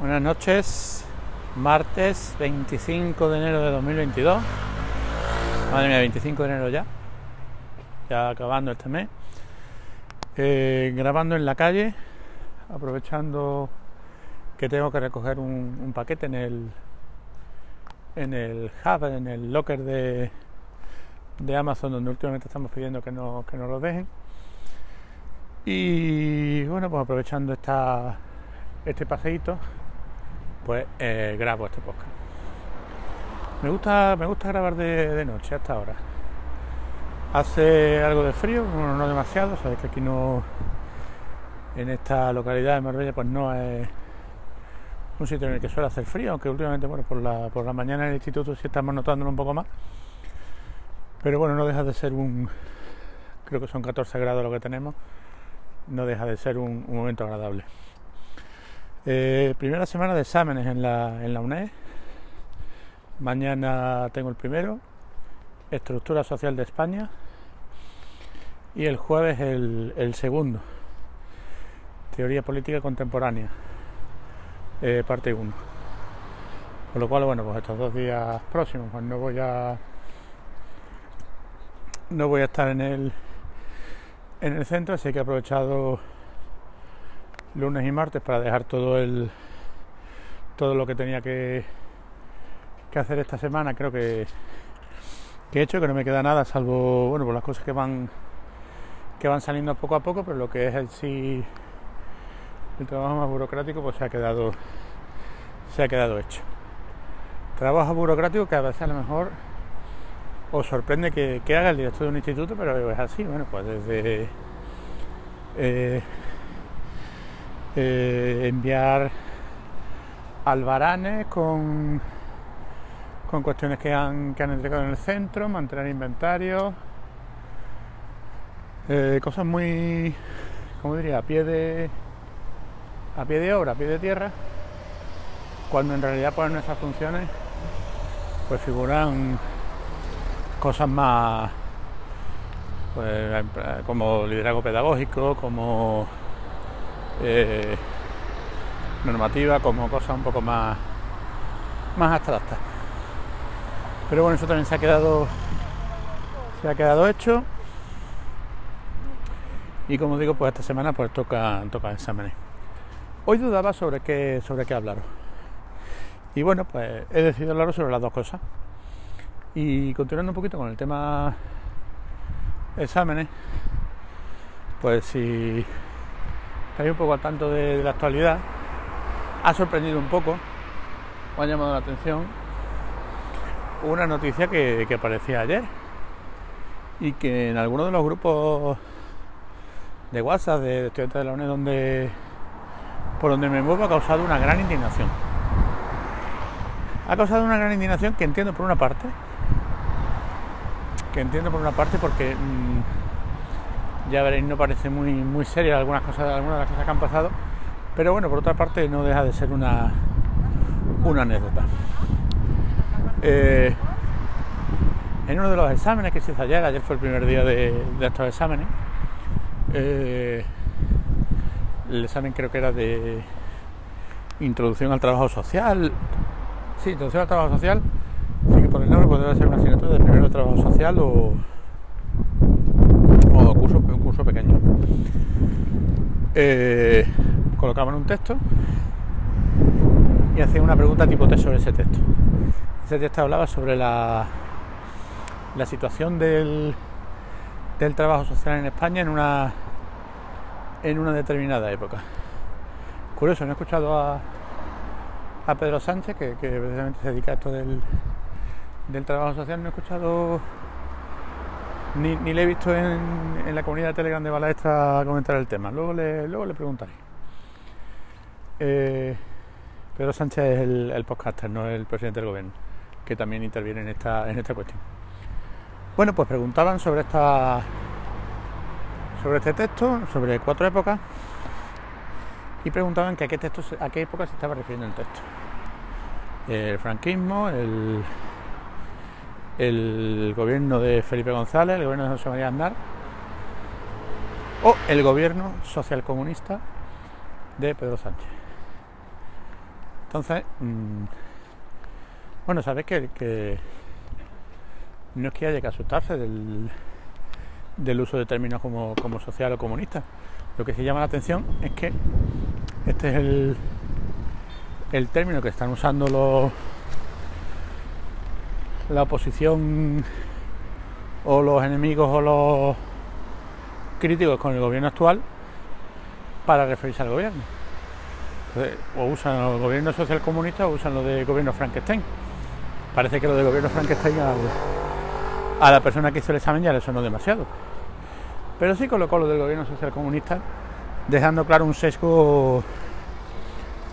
Buenas noches, martes 25 de enero de 2022. Madre mía, 25 de enero ya, ya acabando este mes. Eh, grabando en la calle, aprovechando que tengo que recoger un, paquete en el en el hub, en el locker de, de Amazon, donde últimamente estamos pidiendo que, no, que nos lo dejen. Y bueno, pues aprovechando esta, este paseíto, pues eh, grabo este podcast. Me gusta, me gusta grabar de, noche hasta ahora. Hace algo de frío, bueno, no demasiado, sabéis que aquí no, en esta localidad de Marbella, pues no es un sitio en el que suele hacer frío, aunque últimamente, bueno, por la, por la mañana en el instituto sí estamos notándolo un poco más. Pero bueno, no deja de ser un, creo que son 14 grados lo que tenemos, no deja de ser un momento agradable. Eh, primera semana de exámenes en la, en la UNED. Mañana tengo el primero, Estructura Social de España. Y el jueves el, segundo, Teoría Política Contemporánea, eh, parte 1. Con lo cual, bueno, pues estos dos días próximos, pues no voy a. No voy a estar en el, en el centro, así que he aprovechado lunes y martes para dejar todo el todo lo que tenía que, que hacer esta semana. Creo que, que, he hecho que no me queda nada salvo bueno por las cosas que van que van saliendo poco a poco pero lo que es el sí el trabajo más burocrático pues se ha quedado se ha quedado hecho. Trabajo burocrático que a veces a lo mejor os sorprende que, que haga el director de un instituto pero es así. Bueno pues desde eh, eh, enviar albaranes con, con cuestiones que han, que han entregado en el centro, mantener inventario, eh, cosas muy, como diría, a pie de a pie de obra, a pie de tierra, cuando en realidad pues nuestras funciones pues figuran cosas más pues, como liderazgo pedagógico, como eh, normativa como cosa un poco más más abstracta. Pero bueno eso también se ha quedado se ha quedado hecho. Y como digo pues esta semana pues toca toca exámenes. Hoy dudaba sobre qué sobre qué hablaros. Y bueno pues he decidido hablaros sobre las dos cosas. Y continuando un poquito con el tema exámenes pues si estáis un poco al tanto de, la actualidad, ha sorprendido un poco, o ha llamado la atención, una noticia que, que aparecía ayer y que en algunos de los grupos de WhatsApp de estudiantes de la UNED donde, por donde me muevo ha causado una gran indignación. Ha causado una gran indignación que entiendo por una parte, que entiendo por una parte porque mmm, ya veréis no parece muy muy seria algunas cosas algunas de las cosas que han pasado pero bueno por otra parte no deja de ser una una anécdota. Eh, en uno de los exámenes que se hizo ayer ayer fue el primer día de, estos exámenes eh, el examen creo que era de introducción al trabajo social. Sí, introducción al trabajo social así que por el nombre podría ser una asignatura de primero de trabajo social o pequeño. Eh, colocaban un texto y hacían una pregunta tipo test sobre ese texto. Ese texto hablaba sobre la, la situación del, del trabajo social en España en una, en una determinada época. Curioso, no he escuchado a, a Pedro Sánchez, que, que, precisamente se dedica a esto del, del trabajo social, no he escuchado ni, ni, le he visto en, en, la comunidad de Telegram de Balaestra comentar el tema. Luego le, luego le preguntaré. Eh, Pedro Sánchez es el, el, podcaster, no el presidente del gobierno, que también interviene en esta, en esta cuestión. Bueno, pues preguntaban sobre esta sobre este texto, sobre cuatro épocas, y preguntaban que a qué texto, a qué época se estaba refiriendo el texto. El franquismo, el, el gobierno de Felipe González, el gobierno de José María Aznar o el gobierno socialcomunista de Pedro Sánchez. Entonces, mm, bueno, sabes que, no es que haya que asustarse del, del uso de términos como, como social o comunista. Lo que sí llama la atención es que este es el, el término que están usando los, la oposición o los enemigos o los críticos con el gobierno actual para referirse al gobierno. o usan el gobierno social comunista o usan lo de gobierno Frankenstein. Parece que lo de gobierno Frankenstein a, la persona que hizo el examen ya le sonó demasiado. Pero sí colocó lo del gobierno social comunista, dejando claro un sesgo,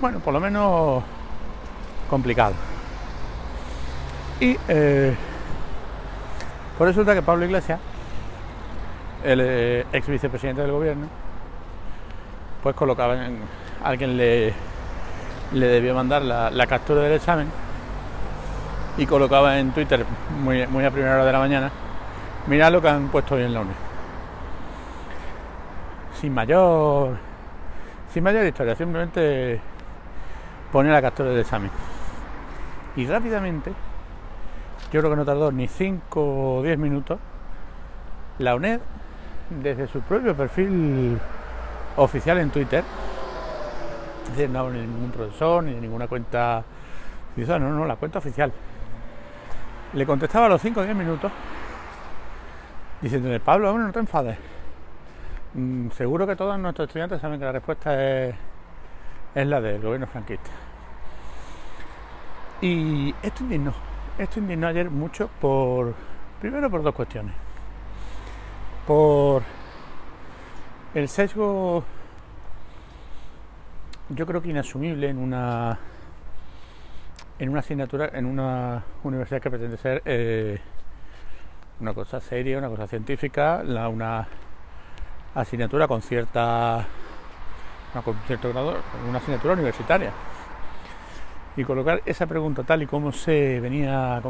bueno, por lo menos complicado. Y eh, pues resulta que Pablo Iglesias, el eh, ex vicepresidente del gobierno, pues colocaba en, alguien le, le debió mandar la, captura del examen y colocaba en Twitter muy, muy a primera hora de la mañana, mirad lo que han puesto hoy en la UNED sin mayor sin mayor historia, simplemente pone la captura del examen. Y rápidamente, yo creo que no tardó ni 5 o 10 minutos, la UNED, desde su propio perfil oficial en Twitter, es decir, no ni ningún profesor, ni ninguna cuenta no, no, la cuenta oficial, le contestaba a los 5 o 10 minutos diciéndole, Pablo, bueno, no te enfades. Mm, seguro que todos nuestros estudiantes saben que la respuesta es, la del gobierno franquista. Y esto indignó, esto indignó ayer mucho por, primero por dos cuestiones. Por el sesgo, yo creo que inasumible en una en una asignatura, en una universidad que pretende ser eh, una cosa seria, una cosa científica, la, una asignatura con cierta con cierto grado, una asignatura universitaria. Y colocar esa pregunta tal y como se venía a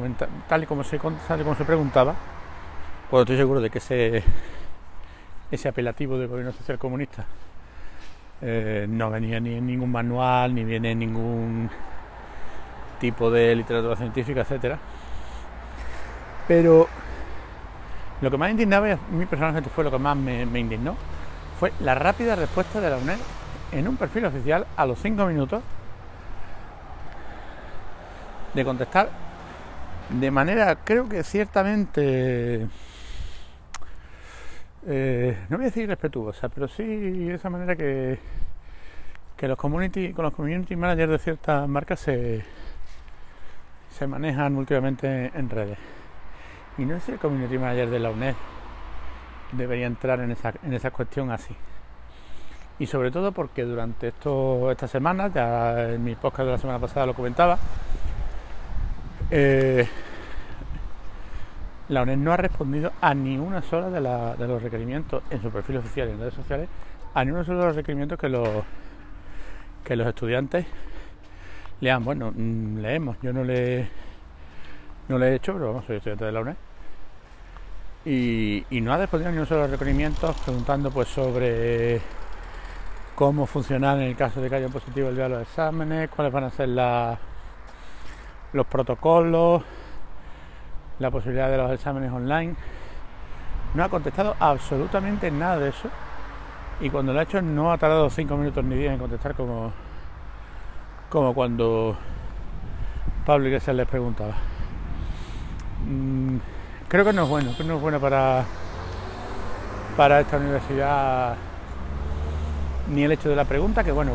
tal y como se, tal y como se preguntaba, pues estoy seguro de que ese, apelativo del gobierno social comunista eh, no venía ni en ningún manual, ni viene en ningún tipo de literatura científica, etcétera. Pero lo que más indignaba, a mí personalmente fue lo que más me, indignó, fue la rápida respuesta de la UNED en un perfil oficial a los cinco minutos de contestar de manera, creo que ciertamente, eh, no voy a decir respetuosa, pero sí de esa manera que, que los community, con los community managers de ciertas marcas se, se manejan últimamente en redes. Y no sé si el community manager de la UNED debería entrar en esa, en esa cuestión así. Y sobre todo porque durante esto, estas semanas, ya en mi podcast de la semana pasada lo comentaba, eh, la UNED no ha respondido a ni una sola de, de, los requerimientos en su perfil oficial y en redes sociales, a ni uno solo de los requerimientos que los, que los estudiantes lean. Bueno, mm, leemos, yo no le, he hecho, pero vamos, soy estudiante de la UNED y, no ha respondido ni uno solo los requerimientos preguntando pues sobre cómo funcionar en el caso de que haya positivo el día de los exámenes, cuáles van a ser los protocolos, la posibilidad de los exámenes online. No ha contestado absolutamente nada de eso y cuando lo ha hecho no ha tardado 5 minutos ni 10 en contestar como, como cuando Pablo Iglesias les preguntaba. Mm, creo que no es bueno, que no es bueno para, para esta universidad ni el hecho de la pregunta, que bueno,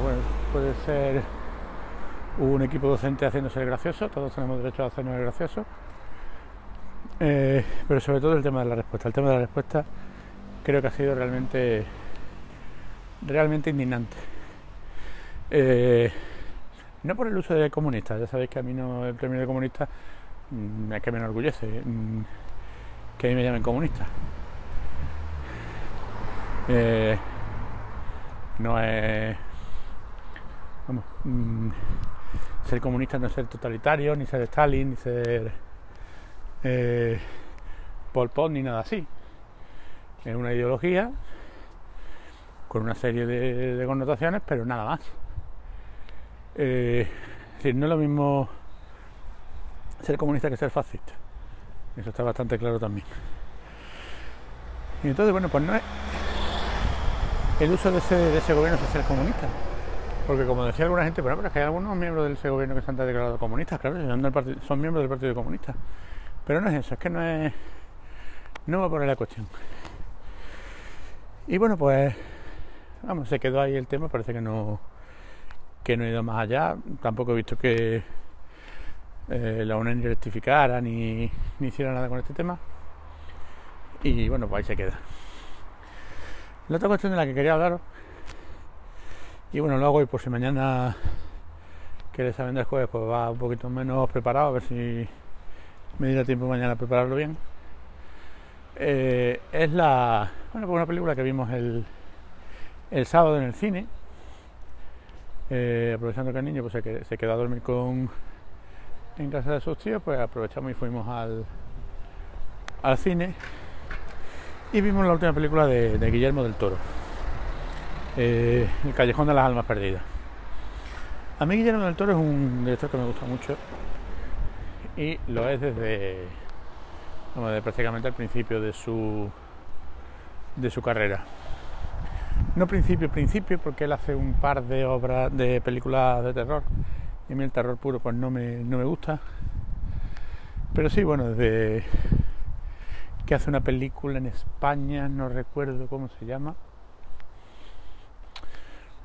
puede ser un equipo docente haciéndose el gracioso, todos tenemos derecho a hacernos el gracioso, eh, pero sobre todo el tema de la respuesta. El tema de la respuesta creo que ha sido realmente, realmente indignante. Eh, no por el uso de comunistas, ya sabéis que a mí no el premio de comunista mm, es que me enorgullece. Mm, que a mí me llamen comunista. Eh, no es. Vamos, mm, ser comunista no es ser totalitario, ni ser Stalin, ni ser eh, Pol Pot, ni nada así. Es una ideología con una serie de, connotaciones, pero nada más. Eh, decir, no es lo mismo ser comunista que ser fascista. Eso está bastante claro también. Y entonces, bueno, pues no es el uso de ese, gobierno social comunista. Porque como decía alguna gente, bueno, pero es que hay algunos miembros de ese gobierno que se han declarado comunistas, claro, son, miembros del Partido Comunista. Pero no es eso, es que no es. No va a poner la cuestión. Y bueno, pues. Vamos, se quedó ahí el tema, parece que no. que no ha ido más allá. Tampoco he visto que eh, la UNED rectificara ni, ni hiciera nada con este tema. Y bueno, pues ahí se queda. La otra cuestión de la que quería hablaros, y bueno, lo hago hoy por si mañana que el examen del jueves pues va un poquito menos preparado, a ver si me dirá tiempo mañana a prepararlo bien. Eh, es la bueno, pues una película que vimos el, el sábado en el cine. Eh, aprovechando que el niño pues, se, se quedó a dormir con en casa de sus tíos, pues aprovechamos y fuimos al, al cine y vimos la última película de, Guillermo del Toro, eh, El Callejón de las Almas Perdidas. A mí Guillermo del Toro es un director que me gusta mucho y lo es desde, prácticamente al principio de su, de su carrera. No principio, principio, porque él hace un par de obras, de películas de terror y a mí el terror puro pues no me, no me gusta. Pero sí, bueno, desde que hace una película en España, no recuerdo cómo se llama.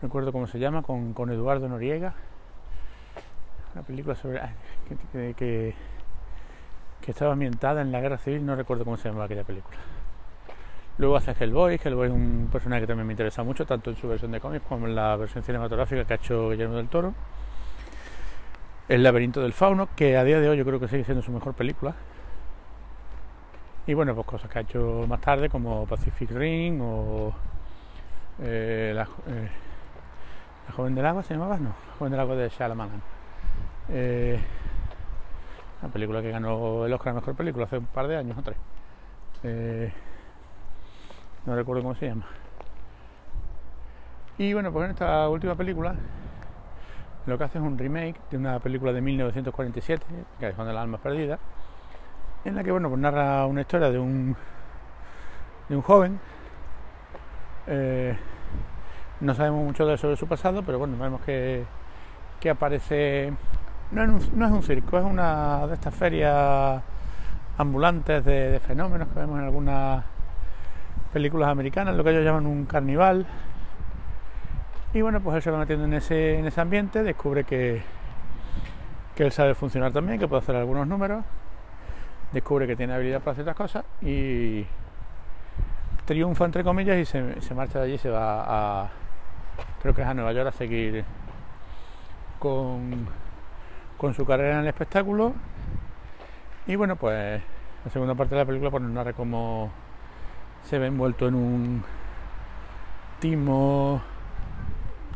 Recuerdo cómo se llama, con, Eduardo Noriega. Una película sobre. Que, que, estaba ambientada en la guerra civil, no recuerdo cómo se llamaba aquella película. Luego hace Hellboy, Hellboy es un personaje que también me interesa mucho, tanto en su versión de cómics como en la versión cinematográfica que ha hecho Guillermo del Toro. El laberinto del fauno, que a día de hoy yo creo que sigue siendo su mejor película. Y bueno, pues cosas que ha hecho más tarde como Pacific Ring o eh, la, eh, la, joven del agua se llamaba, no, la joven del agua de Shyamalan. Eh, una película que ganó el Oscar a Mejor Película hace un par de años o tres. Eh, no recuerdo cómo se llama. Y bueno, pues en esta última película lo que hace es un remake de una película de 1947, que es de las almas perdidas en la que bueno pues narra una historia de un de un joven eh, no sabemos mucho de sobre su pasado pero bueno vemos que, que aparece no es, un, no es un circo es una de estas ferias ambulantes de, fenómenos que vemos en algunas películas americanas lo que ellos llaman un carnival y bueno pues él se va metiendo en ese, en ese ambiente descubre que que él sabe funcionar también que puede hacer algunos números descubre que tiene habilidad para ciertas cosas y triunfa entre comillas y se, marcha de allí y se va a creo que es a Nueva York a seguir con, con su carrera en el espectáculo. Y bueno pues la segunda parte de la película pues nos narra cómo se ve envuelto en un timo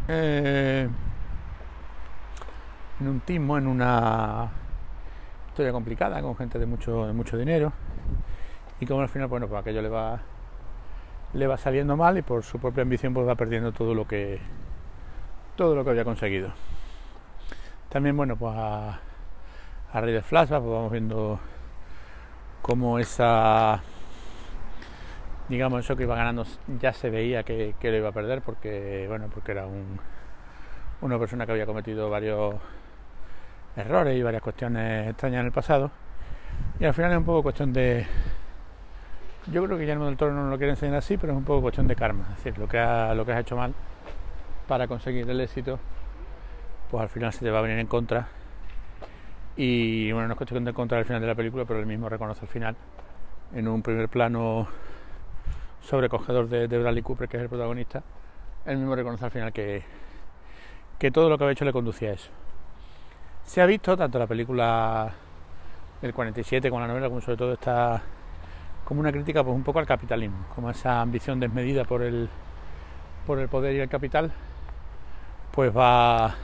eh, en un timo en una historia complicada con gente de mucho, de mucho dinero. Y como al final, bueno, pues aquello le va le va saliendo mal y por su propia ambición pues va perdiendo todo lo que todo lo que había conseguido. También bueno pues a, a raíz de flashback pues vamos viendo cómo esa digamos eso que iba ganando ya se veía que, que lo iba a perder porque bueno porque era un, una persona que había cometido varios errores y varias cuestiones extrañas en el pasado. Y al final es un poco cuestión de. Yo creo que Guillermo del Toro no lo quiere enseñar así, pero es un poco cuestión de karma. Es decir, lo que, has hecho mal para conseguir el éxito, pues al final se te va a venir en contra. Y bueno, no es cuestión de contra al final de la película, pero él mismo reconoce al final, en un primer plano sobrecogedor de, Bradley Cooper, que es el protagonista, él mismo reconoce al final que, que todo lo que había hecho le conducía a eso. Se ha visto tanto la película del 47 como la novela, como sobre todo está como una crítica pues un poco al capitalismo, como esa ambición desmedida por el por el poder y el capital, pues va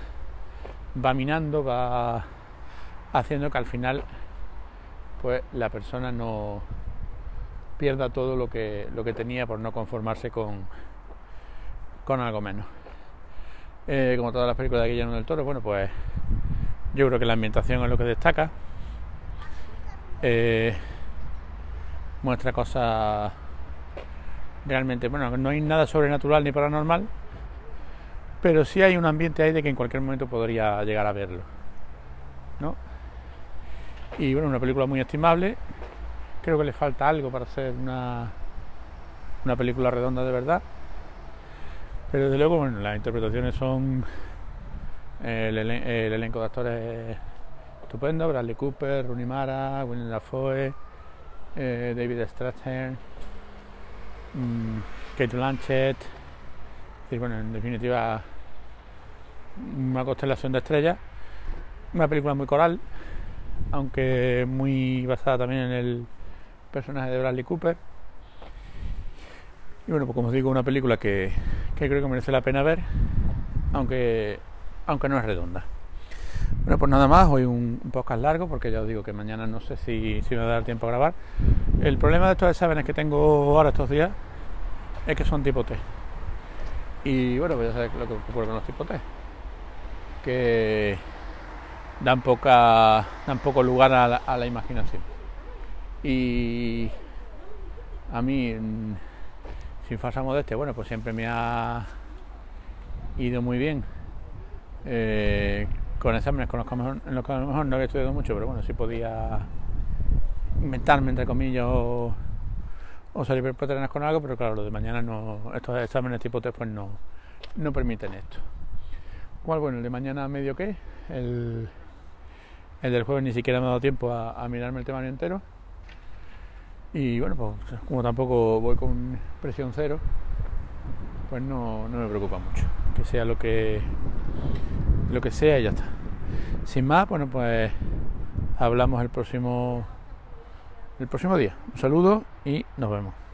va minando, va haciendo que al final pues la persona no pierda todo lo que lo que tenía por no conformarse con con algo menos. Eh, como todas las películas de Guillermo del Toro, bueno pues Yo creo que la ambientación es lo que destaca. Eh, muestra cosas realmente, bueno, no hay nada sobrenatural ni paranormal, pero sí hay un ambiente ahí de que en cualquier momento podría llegar a verlo. ¿no? Y bueno, una película muy estimable. Creo que le falta algo para hacer una, una película redonda de verdad. Pero desde luego, bueno, las interpretaciones son. El, elenco de actores estupendo: Bradley Cooper, Rooney Mara, William Dafoe, eh, David Strathairn, mm, Kate Blanchett. Bueno, en definitiva, una constelación de estrellas. Una película muy coral, aunque muy basada también en el personaje de Bradley Cooper. Y bueno, pues como os digo, una película que, creo que merece la pena ver, aunque, aunque no es redonda. Bueno, pues nada más, hoy un, podcast largo, porque ya os digo que mañana no sé si, me va a dar tiempo a grabar. El problema de estos exámenes que tengo ahora estos días es que son tipo T. Y bueno, pues ya sabéis lo que ocurre con los tipo T. Que dan, poca, dan poco lugar a la, a la imaginación. Y a mí sin falsa modestia, bueno, pues siempre me ha ido muy bien eh, con exámenes con los, que en los que a lo mejor no había estudiado mucho, pero bueno, sí podía inventarme, entre comillas, o, salir por trenes con algo, pero claro, lo de mañana no, estos exámenes tipo test pues no, no permiten esto. ¿Cuál? Bueno, el de mañana medio qué, el, el del jueves ni siquiera me ha dado tiempo a, mirarme el temario entero y bueno, pues como tampoco voy con presión cero, pues no, no me preocupa mucho. Que sea lo que lo que sea y ya está. Sin más, bueno, pues hablamos el próximo el próximo día. Un saludo y nos vemos.